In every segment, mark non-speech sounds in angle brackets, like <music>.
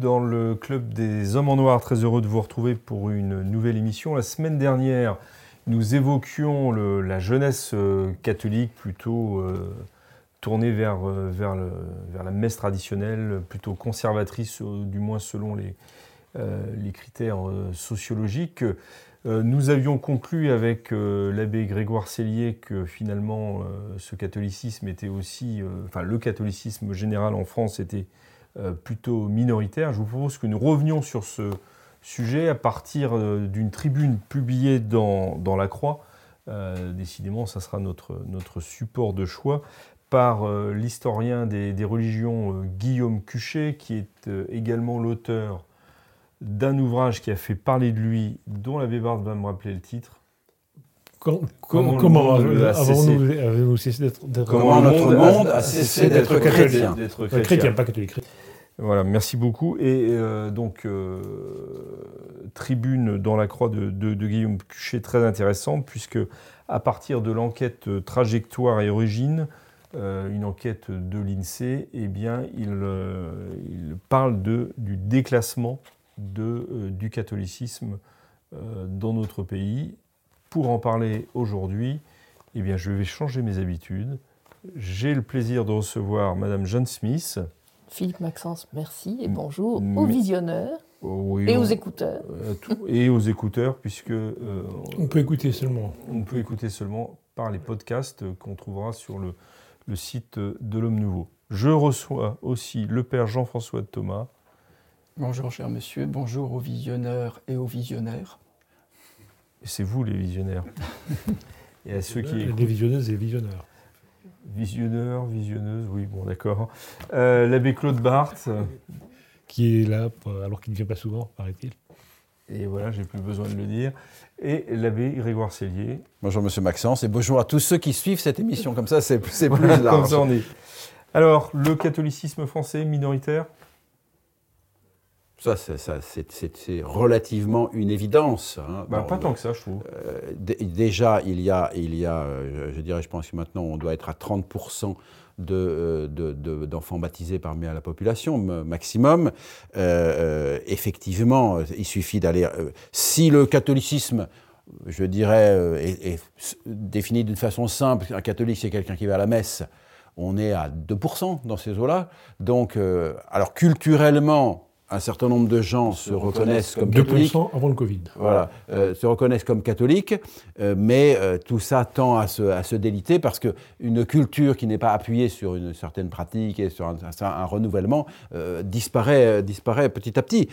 dans le club des hommes en noir. Très heureux de vous retrouver pour une nouvelle émission. La semaine dernière, nous évoquions la jeunesse euh, catholique plutôt euh, tournée vers, euh, vers, la messe traditionnelle, plutôt conservatrice, du moins selon les, les critères sociologiques. Nous avions conclu avec l'abbé Grégoire Cellier que finalement ce catholicisme était aussi, enfin le catholicisme général en France était plutôt minoritaire. Je vous propose que nous revenions sur ce, sujet à partir euh, d'une tribune publiée dans, dans La Croix. Euh, décidément, ça sera notre, notre support de choix par euh, l'historien des, des, religions Guillaume Cuchet, qui est également l'auteur d'un ouvrage qui a fait parler de lui, dont la Bébarde va me rappeler le titre. Comment, comment avons-nous cessé d'être Comment notre monde a cessé d'être chrétien, chrétien, chrétien, pas catholique. Voilà, merci beaucoup. Et euh, donc, euh, tribune dans la croix de, Guillaume Cuchet, très intéressante, puisque à partir de l'enquête Trajectoire et Origine, euh, une enquête de l'INSEE, eh bien, il, parle de, du déclassement de, du catholicisme dans notre pays. Pour en parler aujourd'hui, eh bien, je vais changer mes habitudes. J'ai le plaisir de recevoir Madame Jeanne Smith. Philippe Maxence, merci et bonjour aux visionneurs et aux écouteurs. Euh, et aux écouteurs, puisque... Euh, on peut écouter seulement. On peut écouter seulement par les podcasts qu'on trouvera sur le, le site de l'Homme Nouveau. Je reçois aussi le Père Jean-François de Thomas. Bonjour cher monsieur, bonjour aux visionneurs et aux visionnaires. C'est vous les visionnaires. <laughs> et à ceux qui... Les visionneuses et les visionneurs. Visionneur, visionneuse, oui, bon, d'accord. Euh, l'abbé Claude Barthes. Qui est là, alors qu'il ne vient pas souvent, paraît-il. Et voilà, j'ai plus besoin de le dire. Et l'abbé Grégoire Cellier. Bonjour, monsieur Maxence, et bonjour à tous ceux qui suivent cette émission. Comme ça, c'est <laughs> plus large. Alors, le catholicisme français minoritaire? Ça, c'est relativement une évidence. Hein. Bah, pas tant que ça, je trouve. Euh, déjà, il y a, il y a euh, je dirais, je pense que maintenant, on doit être à 30% euh, d'enfants de, baptisés parmi la population maximum. effectivement, il suffit d'aller. si le catholicisme, je dirais, est, est défini d'une façon simple, un catholique, c'est quelqu'un qui va à la messe. On est à 2% dans ces eaux-là. Donc, alors culturellement, un certain nombre de gens se, reconnaissent, comme catholiques. avant le Covid. Voilà, euh, se reconnaissent comme catholiques, euh, mais euh, tout ça tend à se, à se déliter parce qu'une culture qui n'est pas appuyée sur une certaine pratique et sur un, renouvellement disparaît, disparaît petit à petit.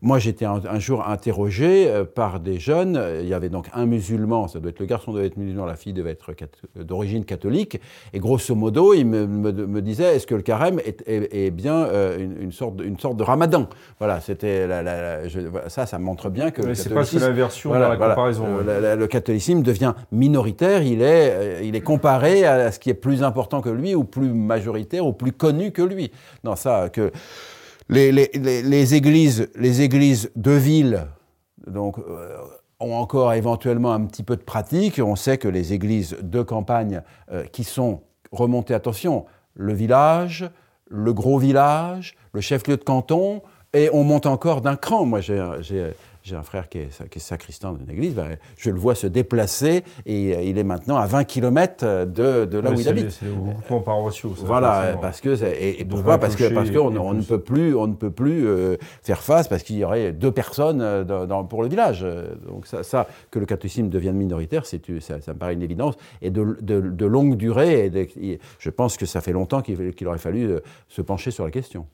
moi, j'étais un, jour interrogé par des jeunes. Il y avait donc un musulman, ça doit être le garçon devait être musulman, la fille devait être d'origine catholique. Et grosso modo, il me, me, disait est-ce que le carême est, est, bien une, une, sorte, une sorte de ramadan? Voilà, c'était ça, ça montre bien que. c'est pas l'inversion voilà, la comparaison. Le, catholicisme devient minoritaire, il est, euh, il est comparé à ce qui est plus important que lui, ou plus majoritaire, ou plus connu que lui. Non, ça, que les, les, les églises, les églises de ville, donc. Euh, ont encore éventuellement un petit peu de pratique. On sait que les églises de campagne euh, qui sont remontées, attention, le village, le gros village, le chef-lieu de canton, et on monte encore d'un cran. J'ai un frère qui est, qui est sacristain d'une église, ben, je le vois se déplacer et euh, il est maintenant à 20 km de, de là où il habite. C'est le paroissiaux. Voilà, parce que et, pourquoi? Parce que parce qu'on on ne peut plus on ne peut plus euh, faire face parce qu'il y aurait deux personnes euh, dans, pour le village. Donc ça, ça, que le catholicisme devienne minoritaire, c'est ça, ça, me paraît une évidence et de, de, de longue durée. Et je pense que ça fait longtemps qu'il aurait fallu se pencher sur la question.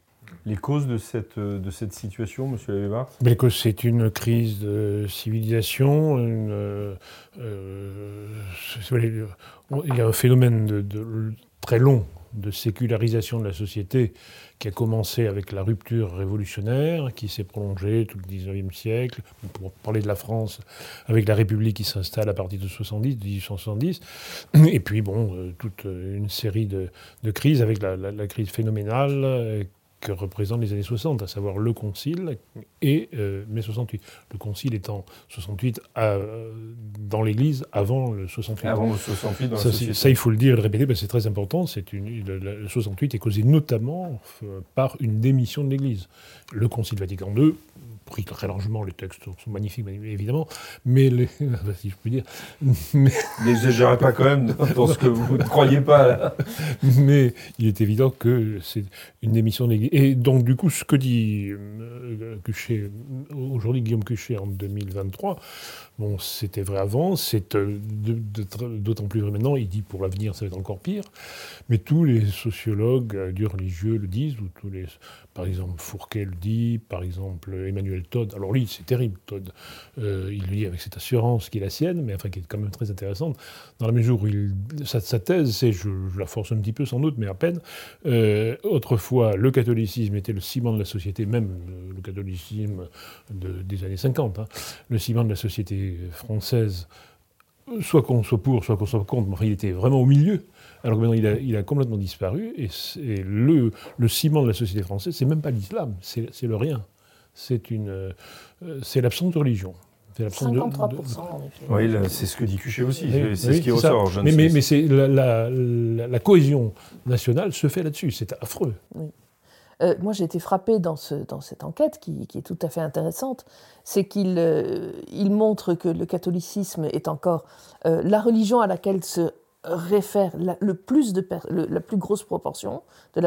Les causes de cette, euh, de cette situation, Monsieur Lavébar Les causes, c'est une crise de civilisation. Euh, euh, il y a un phénomène de, très long de sécularisation de la société qui a commencé avec la rupture révolutionnaire, qui s'est prolongée tout le XIXe siècle, pour parler de la France, avec la République qui s'installe à partir de 70, 1870, et puis bon, toute une série de, crises, avec la crise phénoménale que représentent les années 60, à savoir le Concile et euh, mai 68. Le Concile étant 68 dans l'Église avant le 68. Avant le 68 dans ça, la. Ça, il faut le dire et le répéter, parce que c'est très important. C'est une, le, 68 est causé notamment euh, par une démission de l'Église. Le Concile Vatican II pris très largement, les textes sont magnifiques, évidemment, mais les, <laughs> si je puis dire. Mais... <laughs> N'exagérez pas quand même dans ce que vous ne croyez pas. <laughs> Mais il est évident que c'est une émission. Et donc, du coup, ce que dit euh, aujourd'hui Guillaume Cuchet en 2023, bon, c'était vrai avant, c'est euh, d'autant plus vrai maintenant, il dit pour l'avenir ça va être encore pire, mais tous les sociologues euh, du religieux le disent, ou tous les par exemple, Fourquet le dit, par exemple, Emmanuel Todd. Alors lui, c'est terrible, Todd. Euh, il le dit avec cette assurance qui est la sienne, mais enfin qui est quand même très intéressante, dans la mesure où sa, thèse, c'est, je, la force un petit peu sans doute, mais à peine, autrefois, le catholicisme était le ciment de la société, même le, catholicisme des années 50, hein. le ciment de la société française, soit qu'on soit pour, soit qu'on soit contre, mais enfin, il était vraiment au milieu. Alors que maintenant, il a, complètement disparu. Et, le, le, ciment de la société française, c'est même pas l'islam, c'est le rien. C'est une, euh, c'est l'absence de religion. 53%, en effet. Oui, c'est ce que dit Cuchet aussi. c'est ce qui ressort. mais, mais, mais c'est la, la, cohésion nationale se fait là-dessus. C'est affreux. Euh, moi, j'ai été frappé dans, ce, dans cette enquête, qui, est tout à fait intéressante, c'est qu'il euh, montre que le catholicisme est encore la religion à laquelle se réfère la, le plus de la plus grosse proportion de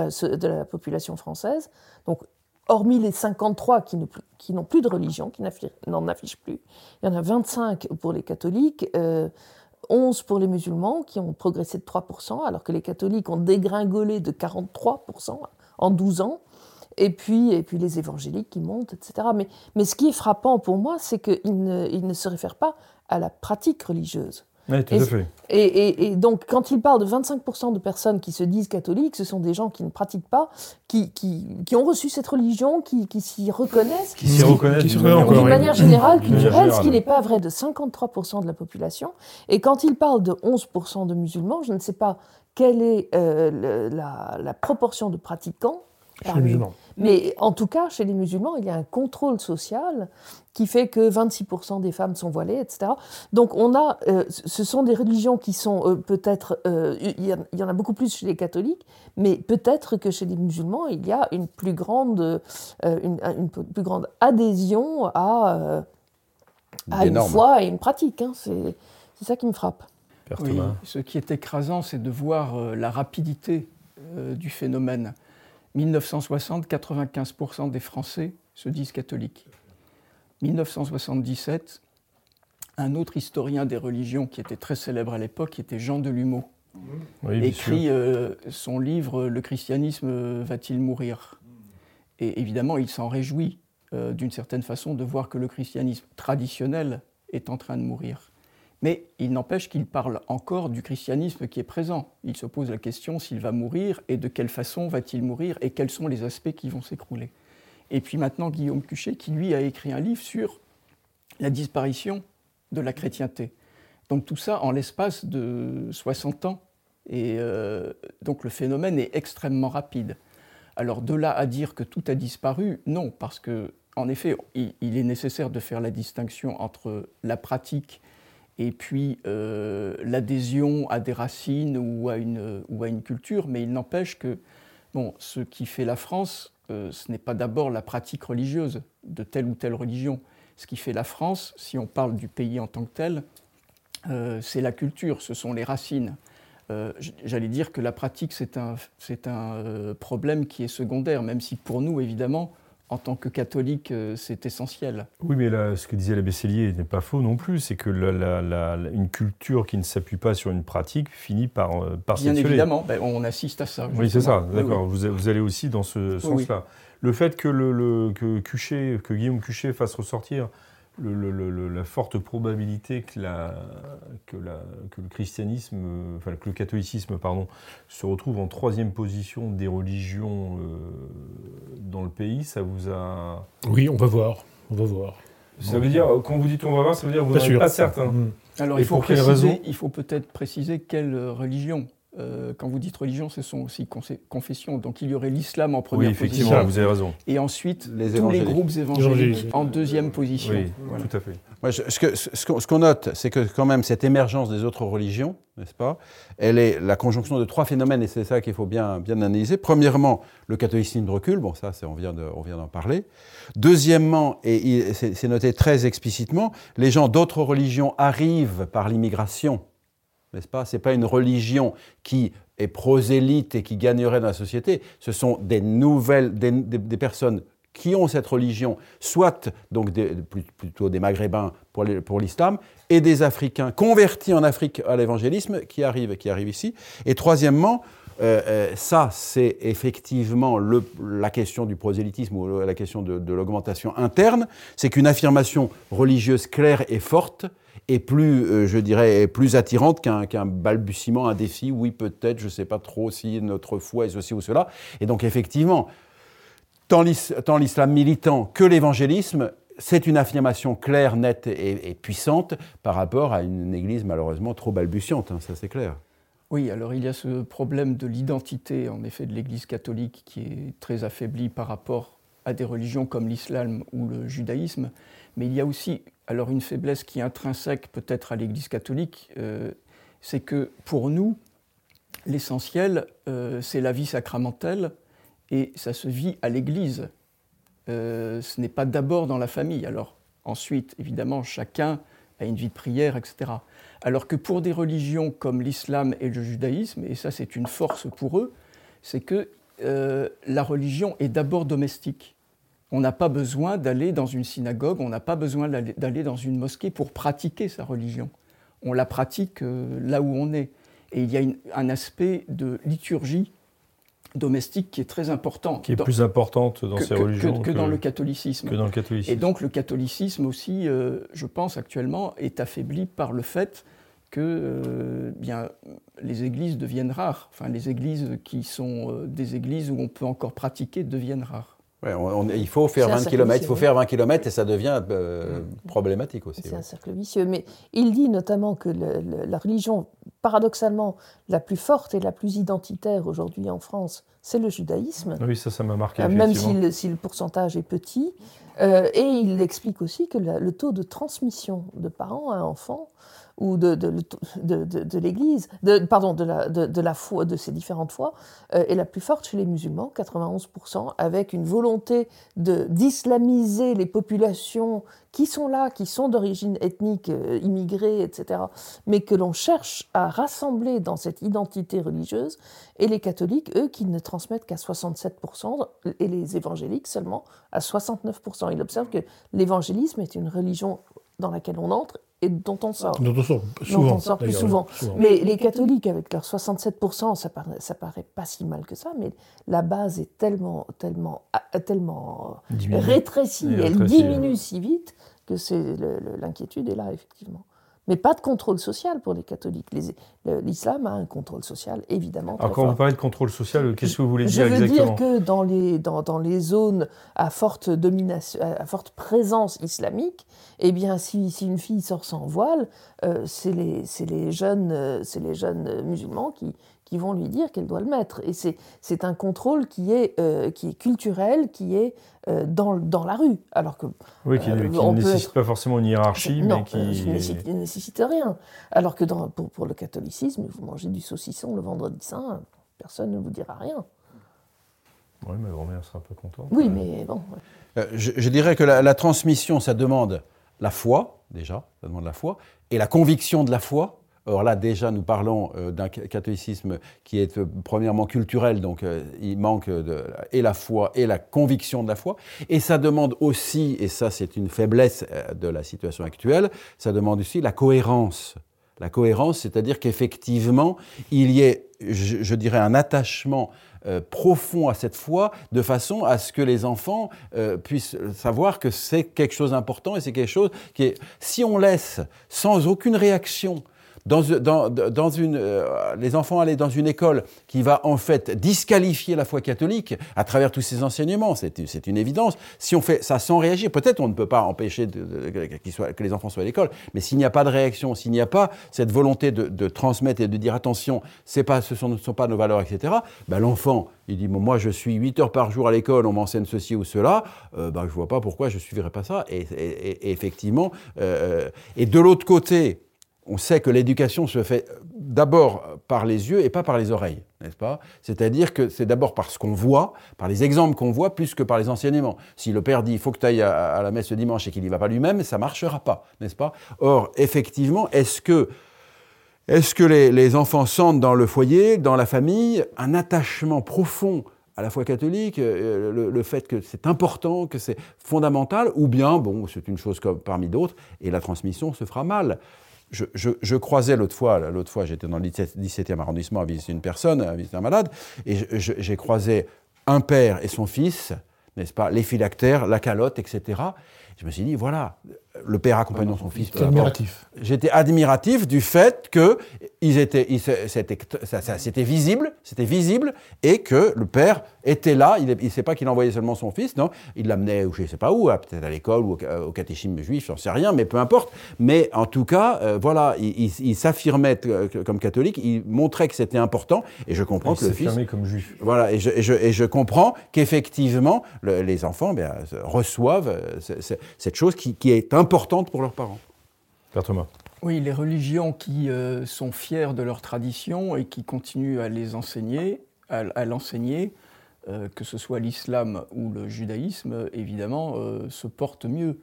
la, population française. Donc, hormis les 53 qui, n'ont plus de religion, qui n'en affichent plus, il y en a 25 pour les catholiques, 11 euh, pour les musulmans qui ont progressé de 3%, alors que les catholiques ont dégringolé de 43% en 12 ans. Et puis, et puis les évangéliques qui montent, etc. Mais, mais ce qui est frappant pour moi, c'est qu'ils ne, ne se réfèrent pas à la pratique religieuse. Oui, tout et, à fait. Et, donc, quand il parle de 25% de personnes qui se disent catholiques, ce sont des gens qui ne pratiquent pas, qui, qui, qui ont reçu cette religion, qui, qui s'y reconnaissent. Qui s'y reconnaissent d'une manière générale, culturelle, ce qui n'est pas vrai de 53% de la population. Et quand il parle de 11% de musulmans, je ne sais pas quelle est euh, la, la proportion de pratiquants mais en tout cas, chez les musulmans, il y a un contrôle social qui fait que 26% des femmes sont voilées, etc. Donc on a, euh, ce sont des religions qui sont euh, peut-être, il y, en a beaucoup plus chez les catholiques, mais peut-être que chez les musulmans, il y a une plus grande, une, plus grande adhésion à, à une foi et une pratique. Hein. C'est ça qui me frappe. Oui, ce qui est écrasant, c'est de voir la rapidité du phénomène. 1960, 95% des Français se disent catholiques. 1977, un autre historien des religions qui était très célèbre à l'époque, qui était Jean Delumeau, écrit euh, son livre Le christianisme va-t-il mourir? Et évidemment, il s'en réjouit euh, d'une certaine façon de voir que le christianisme traditionnel est en train de mourir. Mais il n'empêche qu'il parle encore du christianisme qui est présent. Il se pose la question s'il va mourir et de quelle façon va-t-il mourir et quels sont les aspects qui vont s'écrouler. Et puis maintenant Guillaume Cuchet qui lui a écrit un livre sur la disparition de la chrétienté. Donc tout ça en l'espace de 60 ans. Et euh, donc le phénomène est extrêmement rapide. Alors de là à dire que tout a disparu, non, parce que en effet, il est nécessaire de faire la distinction entre la pratique et puis euh, l'adhésion à des racines ou à une, ou à une culture, mais il n'empêche que bon, ce qui fait la France, euh, ce n'est pas d'abord la pratique religieuse de telle ou telle religion. Ce qui fait la France, si on parle du pays en tant que tel, euh, c'est la culture, ce sont les racines. J'allais dire que la pratique, c'est un, un problème qui est secondaire, même si pour nous, évidemment, en tant que catholique, euh, c'est essentiel. Oui, mais là, ce que disait l'abbé Cellier n'est pas faux non plus. C'est que une culture qui ne s'appuie pas sur une pratique finit par, euh, par Bien évidemment, ben, on assiste à ça. Oui, c'est ça, d'accord. Vous, allez aussi dans ce sens-là. Le fait que, le, que, que Guillaume Cuchet fasse ressortir la forte probabilité que, que, le christianisme, enfin que le catholicisme, pardon, se retrouve en troisième position des religions euh, dans le pays, ça vous a Oui, on va voir, on va voir. Ça veut dire, quand vous dites on va voir, ça veut dire que vous n'êtes pas certain. Alors il faut, il faut peut-être préciser quelle religion. Euh, quand vous dites religion, ce sont aussi confessions. Donc il y aurait l'islam en première oui, effectivement, vous avez raison. Et ensuite, les tous les groupes évangéliques en deuxième position. Oui, tout à fait. ce qu'on note, c'est que quand même cette émergence des autres religions, n'est-ce pas Elle est la conjonction de trois phénomènes, et c'est ça qu'il faut bien, bien analyser. Premièrement, le catholicisme recule, bon ça, on vient d'en parler. Deuxièmement, et c'est noté très explicitement, les gens d'autres religions arrivent par l'immigration n'est-ce pas? Ce n'est pas une religion qui est prosélyte et qui gagnerait dans la société. Ce sont des nouvelles, des, personnes qui ont cette religion, soit donc plutôt des Maghrébins pour l'islam, et des Africains convertis en Afrique à l'évangélisme qui arrivent, qui arrivent ici. Et troisièmement, euh, euh, ça, c'est effectivement le, la question du prosélytisme ou la question de, de l'augmentation interne. C'est qu'une affirmation religieuse claire et forte est plus, euh, je dirais, plus attirante qu'un balbutiement, un défi. Oui, peut-être, je ne sais pas trop si notre foi est ceci ou cela. Et donc, effectivement, tant l'islam militant que l'évangélisme, c'est une affirmation claire, nette et, puissante par rapport à une Église malheureusement trop balbutiante, hein, ça c'est clair. Oui, alors il y a ce problème de l'identité, en effet, de l'Église catholique qui est très affaiblie par rapport à des religions comme l'islam ou le judaïsme, mais il y a aussi alors une faiblesse qui est intrinsèque peut-être à l'Église catholique, euh, c'est que pour nous, l'essentiel, euh, c'est la vie sacramentelle et ça se vit à l'Église. Euh, ce n'est pas d'abord dans la famille. Alors ensuite, évidemment, chacun a une vie de prière, etc. Alors que pour des religions comme l'islam et le judaïsme, et ça c'est une force pour eux, c'est que la religion est d'abord domestique. On n'a pas besoin d'aller dans une synagogue, on n'a pas besoin d'aller dans une mosquée pour pratiquer sa religion. On la pratique euh, là où on est. Et il y a un aspect de liturgie domestique qui est très important. Qui est plus importante dans ces religions que, dans le catholicisme. Que dans le catholicisme. Et donc le catholicisme aussi, euh, je pense actuellement, est affaibli par le fait que euh, bien, les églises deviennent rares. Enfin, les églises qui sont des églises où on peut encore pratiquer deviennent rares il faut faire 20 km, il faut faire 20 km et ça devient euh, problématique aussi. C'est un cercle vicieux. Mais il dit notamment que la religion, paradoxalement, la plus forte et la plus identitaire aujourd'hui en France, c'est le judaïsme. Oui, ça, ça m'a marqué. Euh, même si le, si le, pourcentage est petit. Euh, et il explique aussi que le taux de transmission de parents à enfants ou de, de, de, de l'Église, pardon, de la, de, la foi, de ces différentes foi, euh, est la plus forte chez les musulmans, 91%, avec une volonté d'islamiser les populations qui sont là, qui sont d'origine ethnique, euh, immigrée, etc., mais que l'on cherche à rassembler dans cette identité religieuse, et les catholiques, eux, qui ne transmettent qu'à 67%, et les évangéliques seulement à 69%. Il observe que l'évangélisme est une religion dans laquelle on entre et dont on sort. Dont on sort, souvent, on sort plus souvent. Mais les catholiques, avec leurs 67%, ça paraît, ça paraît pas si mal que ça, mais la base est tellement, tellement, ah, tellement rétrécie, elle diminue si vite que l'inquiétude est là, effectivement. Mais pas de contrôle social pour les catholiques. L'islam a un contrôle social, évidemment. Alors, quand vous parlez de contrôle social, qu'est-ce que vous voulez dire exactement Je veux dire que dans les, dans, dans, les zones à forte, domination, à forte présence islamique, eh bien, si, si une fille sort sans voile, euh, c'est les, les, jeunes, euh, les jeunes musulmans qui, qui vont lui dire qu'elle doit le mettre. Et c'est un contrôle qui est, euh, qui est culturel, qui est euh, dans, dans, la rue. Alors que, oui, qui, euh, ne nécessite pas forcément une hiérarchie, non, mais qui... ne nécessite, rien. Alors que dans, pour, pour, le catholicisme, vous mangez du saucisson le vendredi saint, personne ne vous dira rien. Oui, ma grand-mère sera pas contente. Oui, mais bon. Je, je, dirais que la, la transmission, ça demande la foi, déjà, ça demande la foi, et la conviction de la foi, Or là, déjà, nous parlons euh, d'un catholicisme qui est euh, premièrement culturel, donc euh, il manque et la foi et la conviction de la foi. Et ça demande aussi, et ça c'est une faiblesse de la situation actuelle, ça demande aussi la cohérence La cohérence, c'est-à-dire qu'effectivement, il y ait, je, dirais, un attachement profond à cette foi, de façon à ce que les enfants puissent savoir que c'est quelque chose d'important et c'est quelque chose qui est... Si on laisse sans aucune réaction dans, une, euh, les enfants allaient dans une école qui va en fait disqualifier la foi catholique à travers tous ces enseignements, c'est une évidence. Si on fait ça sans réagir, peut-être on ne peut pas empêcher que les enfants soient à l'école, mais s'il n'y a pas de réaction, s'il n'y a pas cette volonté de, transmettre et de dire attention, ce ne sont pas nos valeurs, etc., ben l'enfant, il dit moi je suis 8 heures par jour à l'école, on m'enseigne ceci ou cela, euh, ben, je ne vois pas pourquoi je ne suivrai pas ça. Et, effectivement, euh, et de l'autre côté, on sait que l'éducation se fait d'abord par les yeux et pas par les oreilles, n'est-ce pas? C'est-à-dire que c'est d'abord par ce qu'on voit, par les exemples qu'on voit, plus que par les enseignements. Si le père dit il faut que tu ailles à, la messe ce dimanche et qu'il n'y va pas lui-même, ça marchera pas, n'est-ce pas? Or, effectivement, est-ce que, est que les, enfants sentent dans le foyer, dans la famille, un attachement profond à la foi catholique, euh, le, le fait que c'est important, que c'est fondamental, ou bien, bon, c'est une chose comme parmi d'autres, et la transmission se fera mal? Je, croisais l'autre fois, l'autre fois j'étais dans le 17e arrondissement à visiter une personne, à visiter un malade, et j'ai croisé un père et son fils, n'est-ce pas, les phylactères, la calotte, etc. Je me suis dit, voilà, le père accompagnant son fils. admiratif. J'étais admiratif du fait que ils étaient, c'était visible, c'était visible, et que le père était là. Il ne sait pas qu'il envoyait seulement son fils, non? Il l'amenait, je ne sais pas où, peut-être à l'école ou au, catéchisme juif, j'en sais rien, mais peu importe. Mais en tout cas, euh, voilà, il, s'affirmait comme catholique, il montrait que c'était important, et je comprends que le fils. comme juif. Voilà, et je, et je, comprends qu'effectivement, les enfants bien, reçoivent euh, cette chose qui, qui est importante pour leurs parents. Père Thomas. Oui, les religions qui euh, sont fières de leur tradition et qui continuent à les enseigner, à, l'enseigner, euh, que ce soit l'islam ou le judaïsme, évidemment, euh, se portent mieux.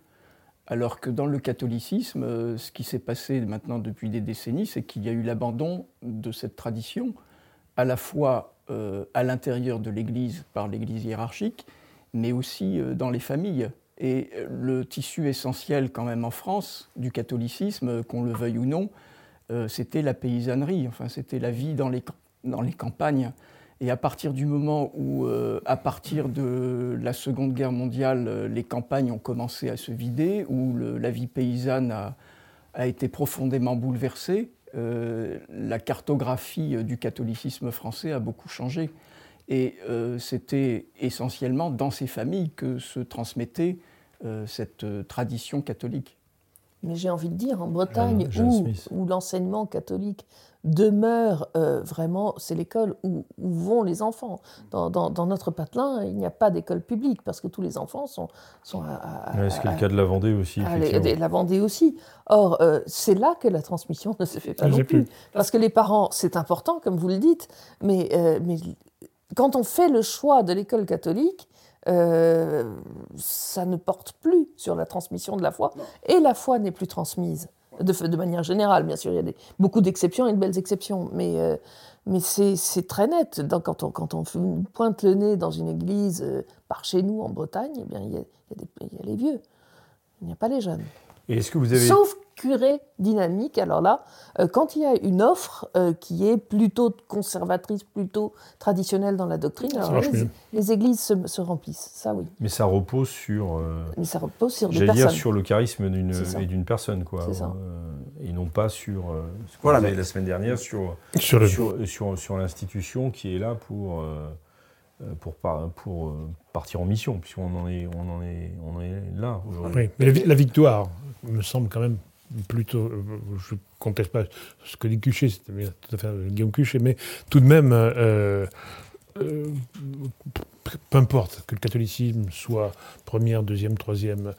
Alors que dans le catholicisme, ce qui s'est passé maintenant depuis des décennies, c'est qu'il y a eu l'abandon de cette tradition, à la fois à l'intérieur de l'Église par l'Église hiérarchique, mais aussi dans les familles. Et le tissu essentiel quand même en France du catholicisme, qu'on le veuille ou non, euh, c'était la paysannerie, enfin c'était la vie dans les, campagnes. Et à partir du moment où, euh, à partir de la Seconde Guerre mondiale, euh, les campagnes ont commencé à se vider, où la vie paysanne a été profondément bouleversée, la cartographie du catholicisme français a beaucoup changé. Et c'était essentiellement dans ces familles que se transmettait euh, cette euh, tradition catholique. Mais j'ai envie de dire, en Bretagne, où, où l'enseignement catholique demeure euh, vraiment, c'est l'école où, vont les enfants. Dans, dans, notre patelin, il n'y a pas d'école publique parce que tous les enfants sont, sont à. Est-ce que le cas de la Vendée aussi La Vendée aussi. Or, c'est là que la transmission <laughs> ne se fait pas non plus. Parce que les parents, c'est important, comme vous le dites, mais, mais quand on fait le choix de l'école catholique, euh, ça ne porte plus sur la transmission de la foi, et la foi n'est plus transmise. De, de, manière générale, bien sûr, il y a des, beaucoup d'exceptions et de belles exceptions, mais, euh, mais c'est très net. quand, on, quand on pointe le nez dans une église, euh, par chez nous en Bretagne, eh bien, il, y a, il y a les vieux, il n'y a pas les jeunes. Et est-ce que vous avez... Sauf curé dynamique. Alors là, euh, quand il y a une offre euh, qui est plutôt conservatrice, plutôt traditionnelle dans la doctrine, les, églises se, remplissent. Ça, oui. Mais ça repose sur. Euh, Mais ça repose sur des personnes. dire sur le charisme d'une et d'une personne, quoi. et non pas sur. ce qu'on voilà, la semaine dernière sur sur, sur, sur, l'institution qui est là pour. Pour, pour, partir en mission, puisqu'on en est, on en est, on est là aujourd'hui. Oui, mais la victoire me semble quand même plutôt, euh, je ne conteste pas ce que dit Cuchet, c'était tout à fait Guillaume Cuchet, mais tout de même, euh, euh, peu importe que le catholicisme soit première, deuxième, troisième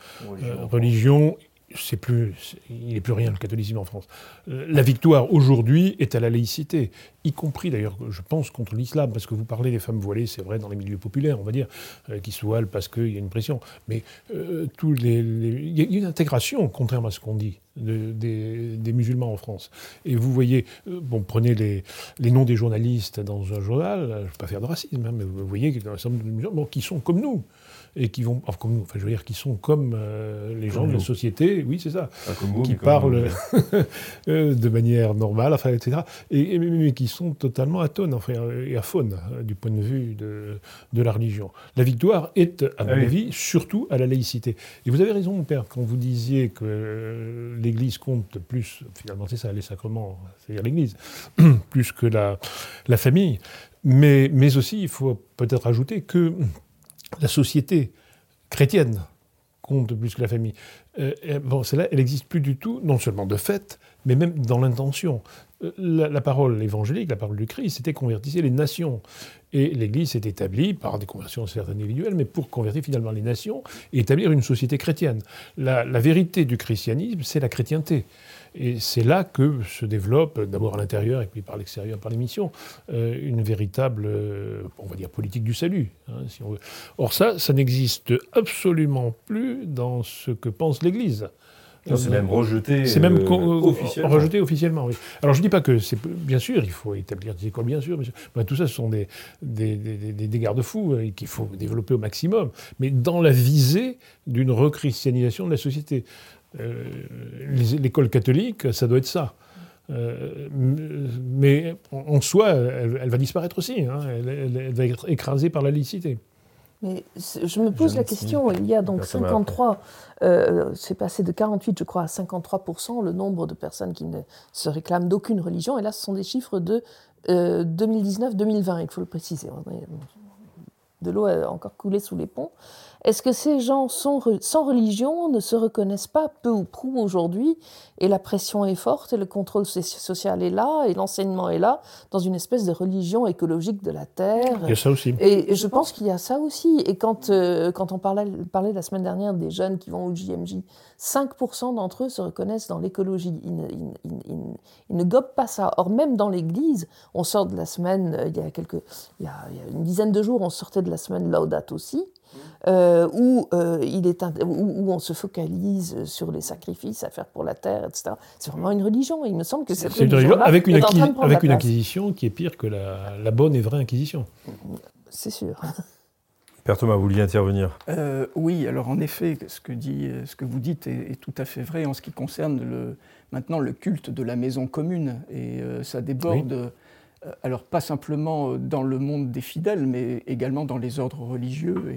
religion, c'est plus, il n'est plus rien le catholicisme en France. La victoire aujourd'hui est à la laïcité, y compris d'ailleurs, je pense, contre l'islam, parce que vous parlez des femmes voilées, c'est vrai, dans les milieux populaires, on va dire, qui se voilent parce qu'il y a une pression. Mais tous les, il y a une intégration, contrairement à ce qu'on dit. des, musulmans en France. Et vous voyez, euh, bon, prenez les, les noms des journalistes dans un journal, je ne vais pas faire de racisme, hein, mais vous voyez qu'il y a un certain nombre de musulmans qui sont comme nous et qui vont, enfin, comme nous, enfin, je veux dire, qui sont comme euh, les gens de la société, oui, c'est ça, qui parlent <laughs> euh, de manière normale, enfin, etc., et, mais qui sont totalement atones, enfin, et faune du point de vue de, de, la religion. La victoire est, à mon avis, surtout à la laïcité. Et vous avez raison, mon père, quand vous disiez que l'Église compte plus, finalement, c'est ça, les sacrements, c'est-à-dire l'Église, <clears throat> plus que la, la famille, mais, mais aussi, il faut peut-être ajouter que la société chrétienne compte plus que la famille. Euh, bon, celle-là, elle n'existe plus du tout, non seulement de fait, mais même dans l'intention. Euh, la, parole évangélique, la parole du Christ, c'était convertir les nations. Et l'Église s'est établie par des conversions certes individuelles, mais pour convertir finalement les nations et établir une société chrétienne. la vérité du christianisme, c'est la chrétienté. Et c'est là que se développe, d'abord à l'intérieur et puis par l'extérieur, par l'émission, euh, une véritable, euh, on va dire, politique du salut. Hein, si on veut. Or ça, ça n'existe absolument plus dans ce que pense l'Église. C'est même rejeté. C'est même euh, officiellement. rejeté officiellement. Oui. Alors je ne dis pas que c'est bien sûr, il faut établir des écoles, bien sûr. Mais tout ça, ce sont des, des, des, des garde-fous qu'il faut développer au maximum, mais dans la visée d'une rechristianisation de la société. Euh, l'école catholique, ça doit être ça. Euh, mais en soi, elle, va disparaître aussi. Hein. Elle, va être écrasée par la laïcité. Mais je me pose la question, il y a donc 53, euh, c'est passé de 48, je crois, à 53% le nombre de personnes qui ne se réclament d'aucune religion. Et là, ce sont des chiffres de 2019-2020, il faut le préciser. De l'eau a encore coulé sous les ponts. Est-ce que ces gens sont sans religion ne se reconnaissent pas peu ou prou aujourd'hui et la pression est forte et le contrôle social est là et l'enseignement est là dans une espèce de religion écologique de la terre? Il y a ça aussi. Et je pense qu'il y a ça aussi. Et quand, euh, quand on parlait, parlait la semaine dernière des jeunes qui vont au JMJ, 5% d'entre eux se reconnaissent dans l'écologie. Ils, ne gobent pas ça. Or, même dans l'Église, on sort de la semaine, euh, il y a, quelques, il y a, une dizaine de jours, on sortait de la semaine Laudate aussi. Euh, où, euh, il est, où, on se focalise sur les sacrifices à faire pour la terre, etc. C'est vraiment une religion. Il me semble que c'est une religion avec une, avec une acquisition qui est pire que la, la bonne et vraie inquisition. C'est sûr. Père Thomas, vous vouliez intervenir euh, Oui, alors en effet, ce que, dit, ce que vous dites est, tout à fait vrai en ce qui concerne le, maintenant le culte de la maison commune. Et ça déborde. alors pas simplement dans le monde des fidèles, mais également dans les ordres religieux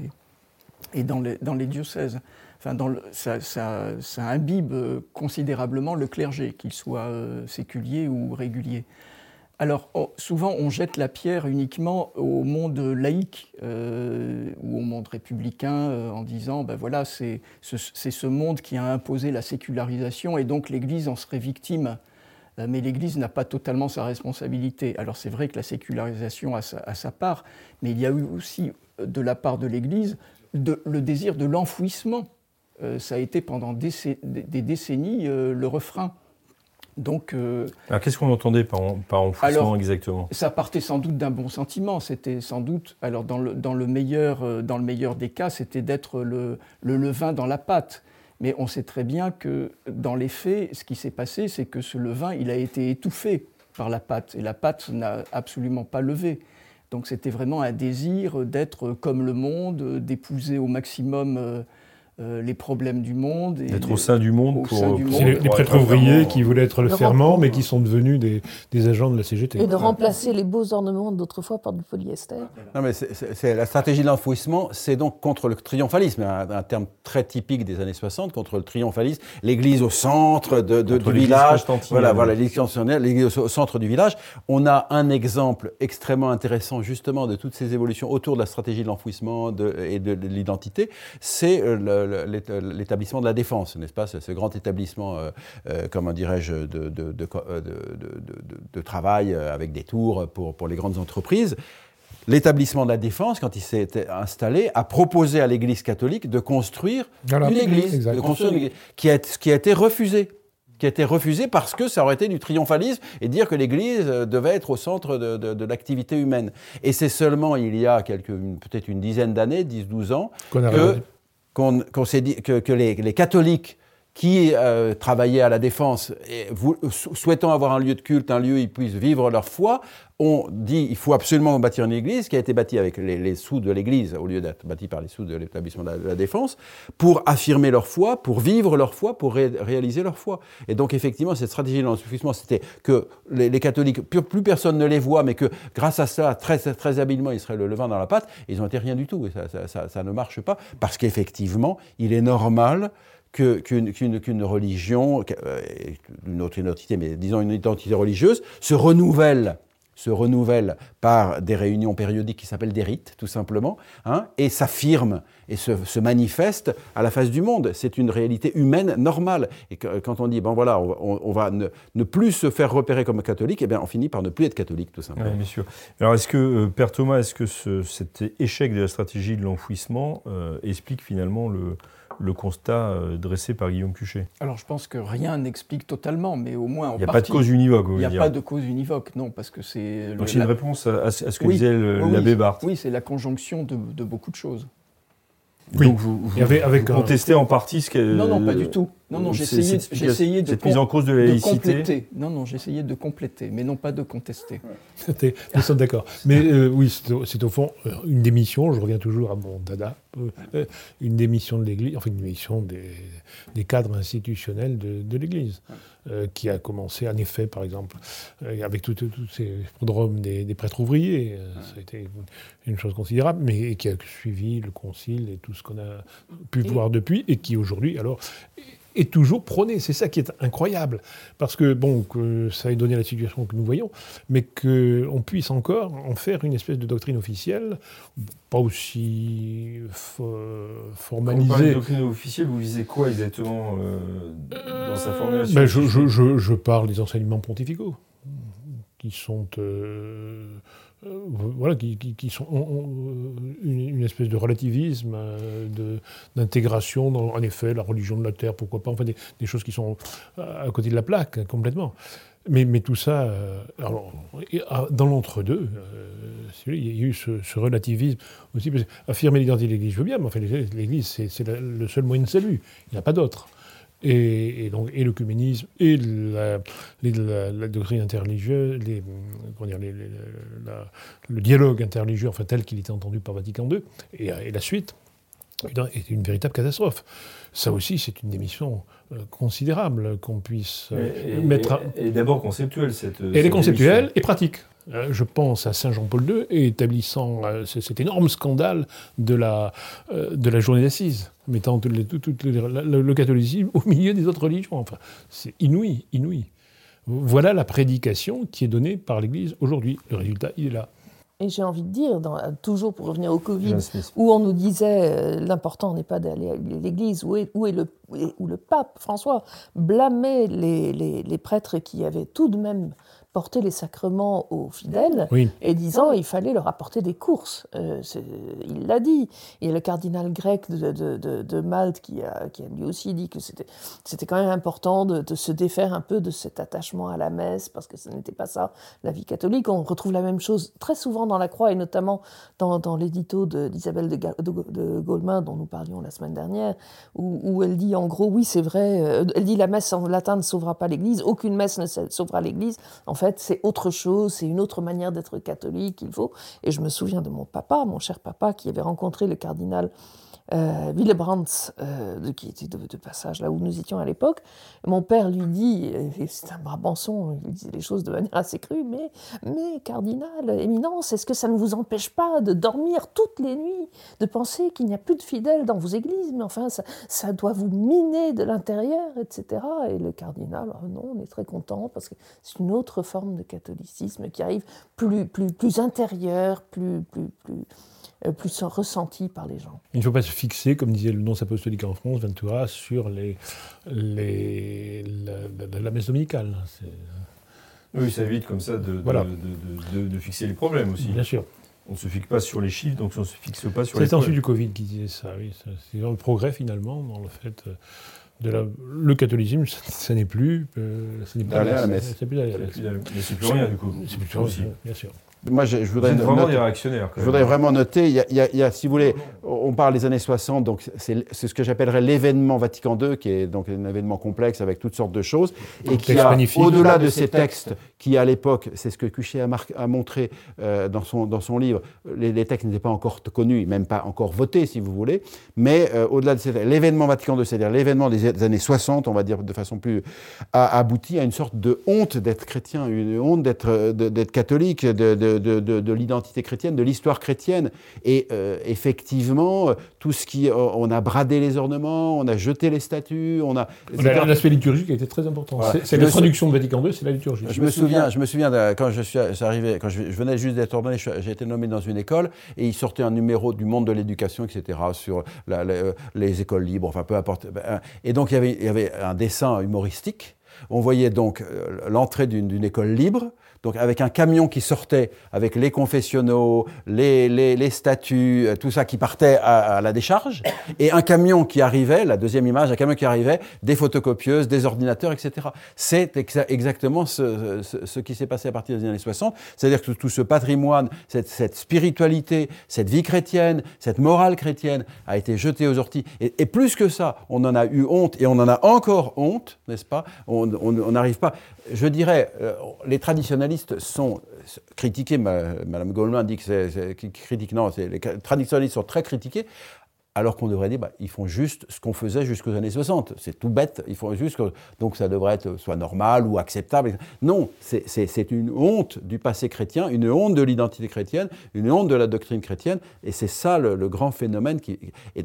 et, et dans les, dans les diocèses. Enfin, dans le, ça, ça, ça, imbibe considérablement le clergé, qu'il soit euh, séculier ou régulier. Alors, oh, souvent, on jette la pierre uniquement au monde laïque euh, monde républicain euh, en disant, ben voilà, c'est ce, ce, monde qui a imposé la sécularisation et donc l'Église en serait victime. mais l'Église n'a pas totalement sa responsabilité. Alors, c'est vrai que la sécularisation a sa, part, mais il y a eu aussi, de la part de l'Église, le désir de l'enfouissement. Euh, ça a été pendant des, décennies euh, le refrain. Donc, euh, alors qu'est-ce qu'on entendait par, enfouissement exactement? Ça partait sans doute d'un bon sentiment. C'était sans doute, alors dans le, dans le, meilleur, dans le meilleur des cas, c'était d'être le, le, levain dans la pâte. Mais on sait très bien que dans les faits, ce qui s'est passé, c'est que ce levain, il a été étouffé par la pâte. Et la pâte n'a absolument pas levé. Donc c'était vraiment un désir d'être comme le monde, d'épouser au maximum euh, euh, les problèmes du monde. D'être au sein du monde pour. les, prêtres ouvriers qui voulaient être le ferment, mais qui sont devenus des, des, agents de la CGT. Et de remplacer les beaux ornements d'autrefois par du polyester. Non, mais c'est la stratégie de l'enfouissement, c'est donc contre le triomphalisme, un, terme très typique des années 60, contre le triomphalisme. L'église au centre de, de du village. Voilà, voilà l'église au centre du village. On a un exemple extrêmement intéressant, justement, de toutes ces évolutions autour de la stratégie de l'enfouissement et de, de l'identité. C'est euh, le l'établissement de la défense, n'est-ce pas, ce, grand établissement, euh, euh, comment dirais-je, de, de, de, travail euh, avec des tours pour, pour les grandes entreprises. L'établissement de la défense, quand il s'est installé, a proposé à l'Église catholique de construire une église, qui, a, qui a été refusée qui a été refusé parce que ça aurait été du triomphalisme et dire que l'Église devait être au centre de, de, l'activité humaine. Et c'est seulement il y a peut-être une dizaine d'années, 10-12 ans, que qu'on s'est dit que, les, catholiques qui euh, travaillaient à la défense, et souhaitant avoir un lieu de culte, un lieu où ils puissent vivre leur foi, ont dit il faut absolument bâtir une église qui a été bâtie avec les, sous de l'église au lieu d'être bâtie par les sous de l'établissement de, la défense pour affirmer leur foi, pour vivre leur foi, pour réaliser leur foi. Et donc effectivement cette stratégie de c'était que les, catholiques plus, personne ne les voit mais que grâce à ça très très habilement ils seraient le levain dans la pâte. Ils ont été rien du tout ça ne marche pas parce qu'effectivement il est normal qu'une religion, euh, une autre identité, mais disons une identité religieuse, se renouvelle se renouvelle par des réunions périodiques qui s'appellent des rites, tout simplement, hein, et s'affirme et se, manifeste à la face du monde. C'est une réalité humaine normale. Et quand on dit, bon voilà, on, va ne, plus se faire repérer comme catholique, eh bien on finit par ne plus être catholique, tout simplement. Oui, bien sûr. Alors est-ce que, euh, Père Thomas, est-ce que cet échec de la stratégie de l'enfouissement euh, explique finalement le, le constat euh, dressé par Guillaume Cuchet Alors je pense que rien n'explique totalement, mais au moins Il n'y a pas de cause univoque. Il n'y a pas de cause univoque, non, parce que c'est. Donc c'est une réponse à, ce que disait l'abbé Barthes. Oui, c'est la conjonction de, de beaucoup de choses. Oui. Donc vous, avec, contestez en partie ce qu'elle. Non, non, pas du tout. Non, non, j'essayais de. Cette mise en cause de la laïcité. Compléter. Non, non, j'essayais de compléter, mais non pas de contester. Nous sommes d'accord. Mais euh, oui, c'est au fond euh, une démission, je reviens toujours à mon dada, euh, une démission de l'Église, enfin une démission des, des cadres institutionnels de, de l'Église, qui a commencé en effet, par exemple, avec tous ces prodromes des, des, prêtres ouvriers. ça a été une chose considérable, mais qui a suivi le concile et tout ce qu'on a pu voir depuis, et qui aujourd'hui, alors, est toujours prôné. C'est ça qui est incroyable. Parce que, bon, que ça ait donné la situation que nous voyons, mais qu'on puisse encore en faire une espèce de doctrine officielle, pas aussi formalisée. Quand vous de doctrine officielle, vous visez quoi exactement euh, dans sa formulation ben, je, je, je, parle des enseignements pontificaux, qui sont... Euh, voilà, qui, sont une, espèce de relativisme, euh, d'intégration dans, en effet, la religion de la terre, pourquoi pas, enfin des, choses qui sont à côté de la plaque, hein, complètement. Mais, tout ça, euh, ah, dans l'entre-deux, il y a eu ce, relativisme aussi. affirmer l'identité de l'Église, je veux bien, mais enfin, l'Église, c'est le seul moyen de salut. Il n'y a pas d'autre. Et, donc, et l'œcuménisme, et la, la, doctrine interreligieuse, les, dire, le dialogue interreligieux, enfin tel qu'il était entendu par Vatican II, et, la suite, est une véritable catastrophe. Ça aussi, c'est une démission euh, considérable qu'on puisse euh, mettre. Et, d'abord conceptuelle, cette. Elle est conceptuelle et pratique. Euh, je pense à Saint Jean-Paul II établissant cet énorme scandale de la, de la journée d'assises, mettant le, catholicisme au milieu des autres religions. Enfin, c'est inouï, inouï. Voilà la prédication qui est donnée par l'Église aujourd'hui. Le résultat, il est là. Et j'ai envie de dire, toujours pour revenir au Covid, où on nous disait l'important n'est pas d'aller à l'église, où est, où est le, où le pape François blâmait les, les, les, prêtres qui avaient tout de même porter les sacrements aux fidèles et disant il fallait leur apporter des courses. Euh, il l'a dit. Il y a le cardinal grec de, de, de, Malte qui a, qui a, lui aussi dit que c'était quand même important de, se défaire un peu de cet attachement à la messe parce que ce n'était pas ça la vie catholique. On retrouve la même chose très souvent dans la Croix et notamment dans, dans l'édito d'Isabelle de, de, dont nous parlions la semaine dernière où, où elle dit en gros oui c'est vrai, euh, elle dit la messe en latin ne sauvera pas l'Église, aucune messe ne sauvera l'Église. En fait, c'est autre chose, c'est une autre manière d'être catholique qu'il faut. Et je me souviens de mon papa, mon cher papa, qui avait rencontré le cardinal euh, Willebrands, euh, qui était de, passage là où nous étions à l'époque. Mon père lui dit, c'est un brabançon, il disait les choses de manière assez crue, mais, mais cardinal, éminence, est-ce que ça ne vous empêche pas de dormir toutes les nuits, de penser qu'il n'y a plus de fidèles dans vos églises, mais enfin, ça, ça doit vous miner de l'intérieur, etc. Et le cardinal, ah non, on est très content parce que c'est une autre forme de catholicisme qui arrive plus, plus, plus intérieure, plus, plus, plus plus ressenti par les gens. Il ne faut pas se fixer, comme disait le nonce apostolique en France, Ventura, sur les, les, la, messe dominicale. Oui, ça évite comme ça de, de, de, fixer les problèmes aussi. Bien sûr. On ne se fixe pas sur les chiffres, donc on ne se fixe pas sur les C'est ensuite du Covid qui disait ça, oui. C'est dans le progrès, finalement, dans le fait de la, le catholicisme, ça, n'est plus. Euh, ça n'est plus à la messe. C'est plus Mais c'est plus rien, du coup. C'est plus rien, bien sûr. Moi, je, voudrais. vraiment des réactionnaires. Je voudrais vraiment noter, il y, a, si vous voulez, on parle des années 60, donc c'est ce que j'appellerais l'événement Vatican II, qui est donc un événement complexe avec toutes sortes de choses, et qui a, au-delà de ces textes, qui à l'époque, c'est ce que Cuchet a, a montré euh, dans, son, dans son livre, les, textes n'étaient pas encore connus, même pas encore votés, si vous voulez, mais euh, au-delà de l'événement Vatican II, c'est-à-dire l'événement des, années 60, on va dire de façon plus, a abouti à une sorte de honte d'être chrétien, une honte d'être catholique, de, de, de l'identité chrétienne, de l'histoire chrétienne. Et euh, effectivement, tout ce qui. On a bradé les ornements, on a jeté les statues, on a. L'aspect liturgique a été très important. C'est la traduction de Vatican II, c'est la liturgie. Je me souviens, je me souviens quand je suis arrivé, quand je, venais juste d'être ordonné, j'ai été nommé dans une école et il sortait un numéro du monde de l'éducation, etc., sur les écoles libres, enfin peu importe. Ben, et donc il y avait, il y avait un dessin humoristique. On voyait donc euh, l'entrée d'une école libre donc avec un camion qui sortait avec les confessionnaux, les, statues, euh, tout ça qui partait à, la décharge, et un camion qui arrivait, la deuxième image, un camion qui arrivait, des photocopieuses, des ordinateurs, etc. C'est exactement ce, qui s'est passé à partir des années 60, c'est-à-dire que tout ce patrimoine, cette, spiritualité, cette vie chrétienne, cette morale chrétienne a été jetée aux orties. Et plus que ça, on en a eu honte, et on en a encore honte, n'est-ce pas? On n'arrive pas je dirais, euh, les traditionalistes sont critiqués, Madame Goldman dit que c'est critique, non, les traditionalistes sont très critiqués, alors qu'on devrait dire, bah, ils font juste ce qu'on faisait jusqu'aux années 60. C'est tout bête, ils font juste donc ça devrait être soit normal ou acceptable. Non, c'est une honte du passé chrétien, une honte de l'identité chrétienne, une honte de la doctrine chrétienne, et c'est ça le, grand phénomène. Qui,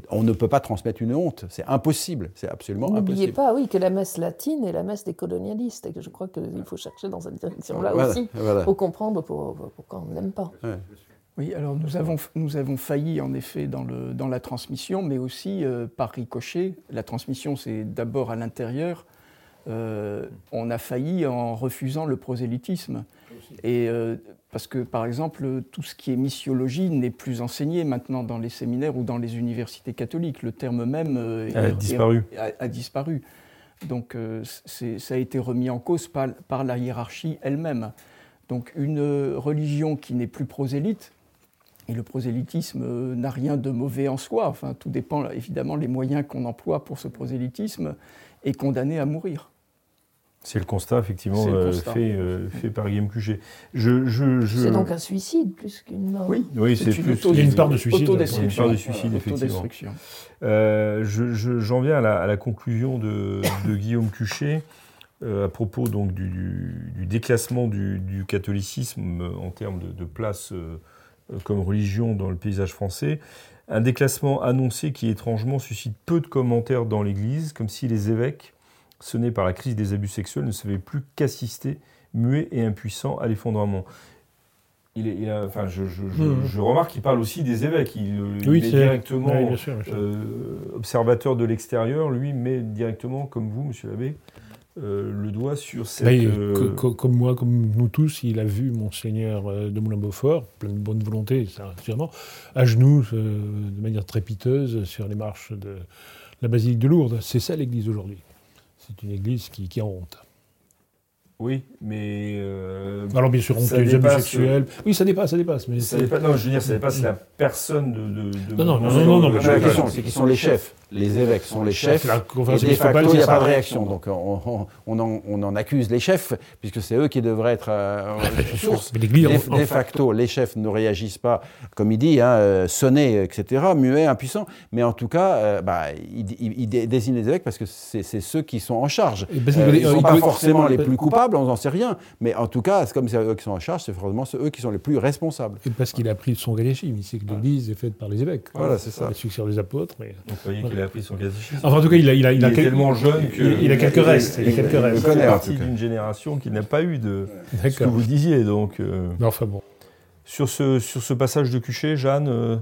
on ne peut pas transmettre une honte, c'est impossible, c'est absolument impossible. N'oubliez pas, oui, que la messe latine est la messe des colonialistes, et que je crois qu'il faut chercher dans cette direction-là aussi, pour comprendre pourquoi on n'aime pas. Oui, alors nous avons, nous avons failli en effet dans, le, dans la transmission, mais aussi euh, par ricochet. La transmission, c'est d'abord à l'intérieur. Euh, on a failli en refusant le prosélytisme. Et euh, parce que, par exemple, tout ce qui est missiologie n'est plus enseigné maintenant dans les séminaires ou dans les universités catholiques. Le terme même a, disparu. a, disparu. Donc, ça a été remis en cause par, par la hiérarchie elle-même. Donc, une religion qui n'est plus prosélyte, et le prosélytisme euh, n'a rien de mauvais en soi. Enfin, tout dépend évidemment les moyens qu'on emploie pour ce prosélytisme est condamné à mourir. C'est le constat, effectivement, euh, Fait, euh, fait, par Guillaume Cuchet. Je, je, C'est donc un suicide plus qu'une mort. Oui, oui c'est plus. Une part de suicide. Une part de suicide, effectivement. J'en viens à la, à la, conclusion de, de Guillaume Cuchet. à propos donc du, du déclassement du, du, catholicisme en termes de, de place euh, comme religion dans le paysage français. Un déclassement annoncé qui étrangement suscite peu de commentaires dans l'Église, comme si les évêques, sonnés par la crise des abus sexuels, ne savaient plus qu'assister, muets et impuissants, à l'effondrement. Il enfin, je, mmh. remarque qu'il parle aussi des évêques. Il, est, directement euh, observateur de l'extérieur, lui, mais directement, comme vous, monsieur l'abbé, euh, le doigt sur cette... Euh, comme moi, comme nous tous, il a vu Monseigneur euh, de Moulin-Beaufort, plein de bonne volonté, sûrement, à genoux, de manière trépiteuse, sur les marches de la basilique de Lourdes. C'est ça l'Église aujourd'hui. C'est une Église qui, qui a honte. Oui, mais. Euh, Alors, bien sûr, on les abus sexuels. Oui, ça dépasse, ça dépasse. Mais ça dépasse, non, je veux dire, ça dépasse la personne de. de, de non, non, non, non, non, mais la question, c'est qu'ils sont les chefs. Les évêques sont les chefs. La et de facto, il n'y a pas de réaction. Donc, on, on, on, en, on, en, accuse les chefs, puisque c'est eux qui devraient être euh, <laughs> source. Mais de, facto, les chefs ne réagissent pas, comme il dit, hein, euh, sonnés, etc., muets, impuissants. Mais en tout cas, euh, bah, il, il, il, désigne les évêques parce que c'est ceux qui sont en charge. Euh, ils ne sont pas forcément les plus coupables on n'en sait rien. Mais en tout cas, c'est comme c'est eux qui sont en charge, c'est forcément eux qui sont les plus responsables. Et parce qu'il a pris son catéchisme, il sait que l'Église est faite par les évêques. Voilà, c'est ça. Les successeurs des apôtres. Mais... Voyez qu'il a appris son catéchisme. Enfin, en tout cas, il a, il a, il a est tellement jeune qu'il il a quelques restes. Il, a quelques restes. Il fait partie d'une génération qui n'a pas eu de ce que vous disiez. Donc, euh... enfin bon. Sur ce, sur ce passage de Cuchet, Jeanne. Euh...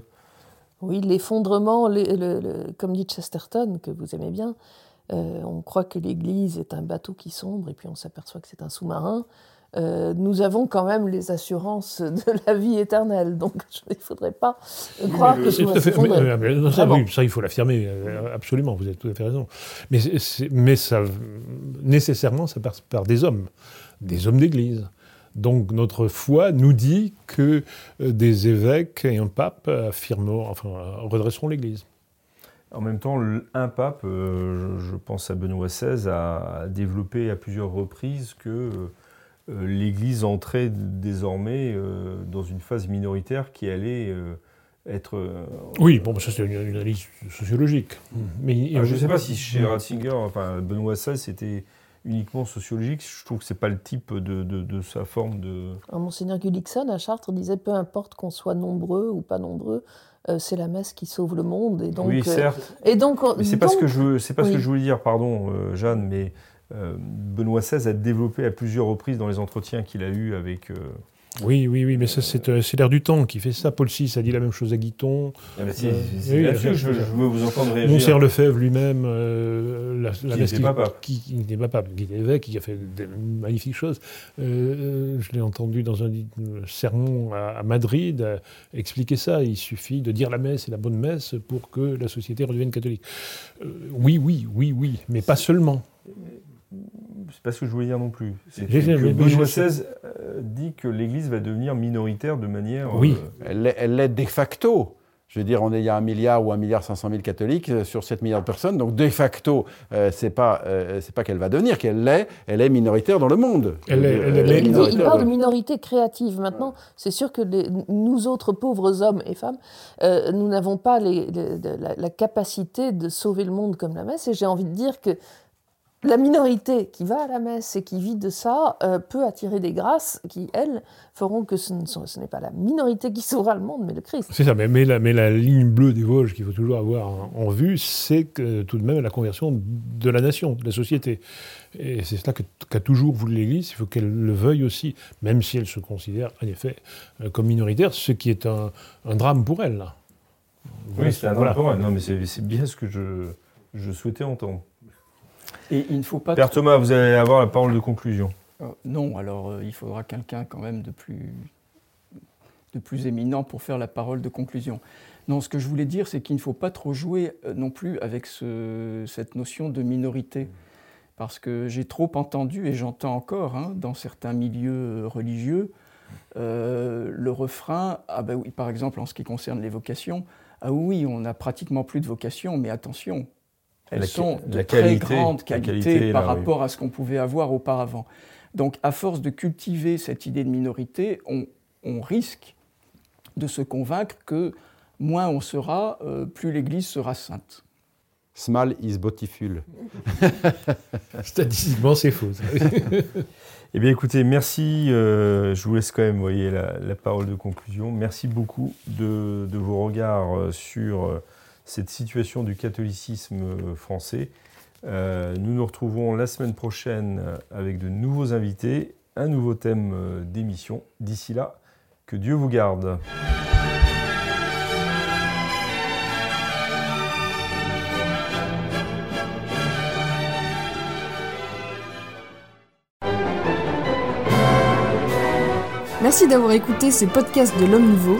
Oui, l'effondrement, le, le, comme dit Chesterton, que vous aimez bien, euh, on croit que l'Église est un bateau qui sombre et puis on s'aperçoit que c'est un sous-marin. Euh, nous avons quand même les assurances <laughs> de la vie éternelle, donc il ne faudrait pas croire que tout à fait. Mais, ça, oui, ça, il faut l'affirmer, euh, absolument. Vous avez tout à fait raison. Mais, mais ça, nécessairement, ça passe par des hommes, des hommes d'Église, Donc notre foi nous dit que des évêques et un pape affirmeront, enfin, redresseront l'Église. En même temps, un pape, euh, je pense à Benoît XVI, a développé à plusieurs reprises que euh, l'Église entrait désormais dans une phase minoritaire qui allait être. oui, bon, ça c'est une, analyse sociologique. Mais, je ne sais pas si chez Ratzinger, enfin Benoît XVI, c'était uniquement sociologique. Je trouve que c'est pas le type de, de, sa forme de. Monseigneur Gullickson à Chartres disait peu importe qu'on soit nombreux ou pas nombreux, euh, c'est la messe qui sauve le monde. Et donc, oui, euh, certes. et donc, mais c'est pas ce que je c'est pas ce que je voulais dire, pardon, euh, Jeanne, mais Benoît XVI a développé à plusieurs reprises dans les entretiens qu'il a eus avec oui, oui, oui, mais ça, euh, c'est l'air du temps qui fait ça. Paul VI a dit la même chose à Guiton. Ah bah c'est euh, je, je, veux vous entendre réagir. Monseigneur Lefebvre lui-même, euh, la, la qui n'était pas Qui, n'était pas pape, qui était évêque, qui a fait de magnifiques choses. je l'ai entendu dans un sermon à, Madrid expliquer ça. Il suffit de dire la messe et la bonne messe pour que la société redevienne catholique. oui, oui, oui, oui, mais pas seulement c'est pas ce que je voulais dire non plus. C'est que Benoît XVI euh, dit que l'Église va devenir minoritaire de manière. Oui. Euh, elle l'est de facto. Je veux dire, on est, il y a un milliard ou un milliard 500 000 catholiques euh, sur 7 milliards de personnes. Donc, de facto, euh, c'est pas, c'est pas qu'elle va devenir, qu'elle l'est, elle est minoritaire dans le monde. Elle est, il, parle de minorité créative. Maintenant, c'est sûr que nous autres pauvres hommes et femmes, nous n'avons pas les, la, la, capacité de sauver le monde comme la messe. Et j'ai envie de dire que la minorité qui va à la messe et qui vit de ça euh, peut attirer des grâces qui, elles, feront que ce, n'est pas la minorité qui <laughs> sauvera le monde, mais le Christ. C'est ça, mais, la, mais, la, ligne bleue des Vosges qu'il faut toujours avoir en, vue, c'est que tout de même la conversion de la nation, de la société. Et c'est cela qu'a toujours voulu l'Église, il faut qu'elle le veuille aussi, même si elle se considère en effet euh, comme minoritaire, ce qui est un, drame pour elle. Là. Oui, c'est un drame pour elle. Non, mais c'est bien ce que je, je souhaitais entendre. Et il ne faut pas. Père Thomas, vous allez avoir la parole de conclusion. Euh, non, alors euh, il faudra quelqu'un quand même de plus, de plus éminent pour faire la parole de conclusion. Non, ce que je voulais dire, c'est qu'il ne faut pas trop jouer euh, non plus avec ce, cette notion de minorité. Parce que j'ai trop entendu, et j'entends encore hein, dans certains milieux religieux, le refrain, ah ben oui, par exemple en ce qui concerne les vocations, ah oui, on n'a pratiquement plus de vocations, mais attention, elles sont de très grande qualité, par rapport à ce qu'on pouvait avoir auparavant. Donc, à force de cultiver cette idée de minorité, on, risque de se convaincre que moins on sera, euh, plus l'Église sera sainte. Small is beautiful. <laughs> Statistiquement, c'est faux. <laughs> eh bien, écoutez, merci. Euh, je vous laisse quand même, voyez, la, parole de conclusion. Merci beaucoup de, de vos regards euh, sur cette situation du catholicisme euh, français. Euh, nous nous retrouvons la semaine prochaine avec de nouveaux invités, un nouveau thème euh, d'émission. D'ici là, que Dieu vous garde. Merci d'avoir écouté ce podcast de l'Homme Nouveau.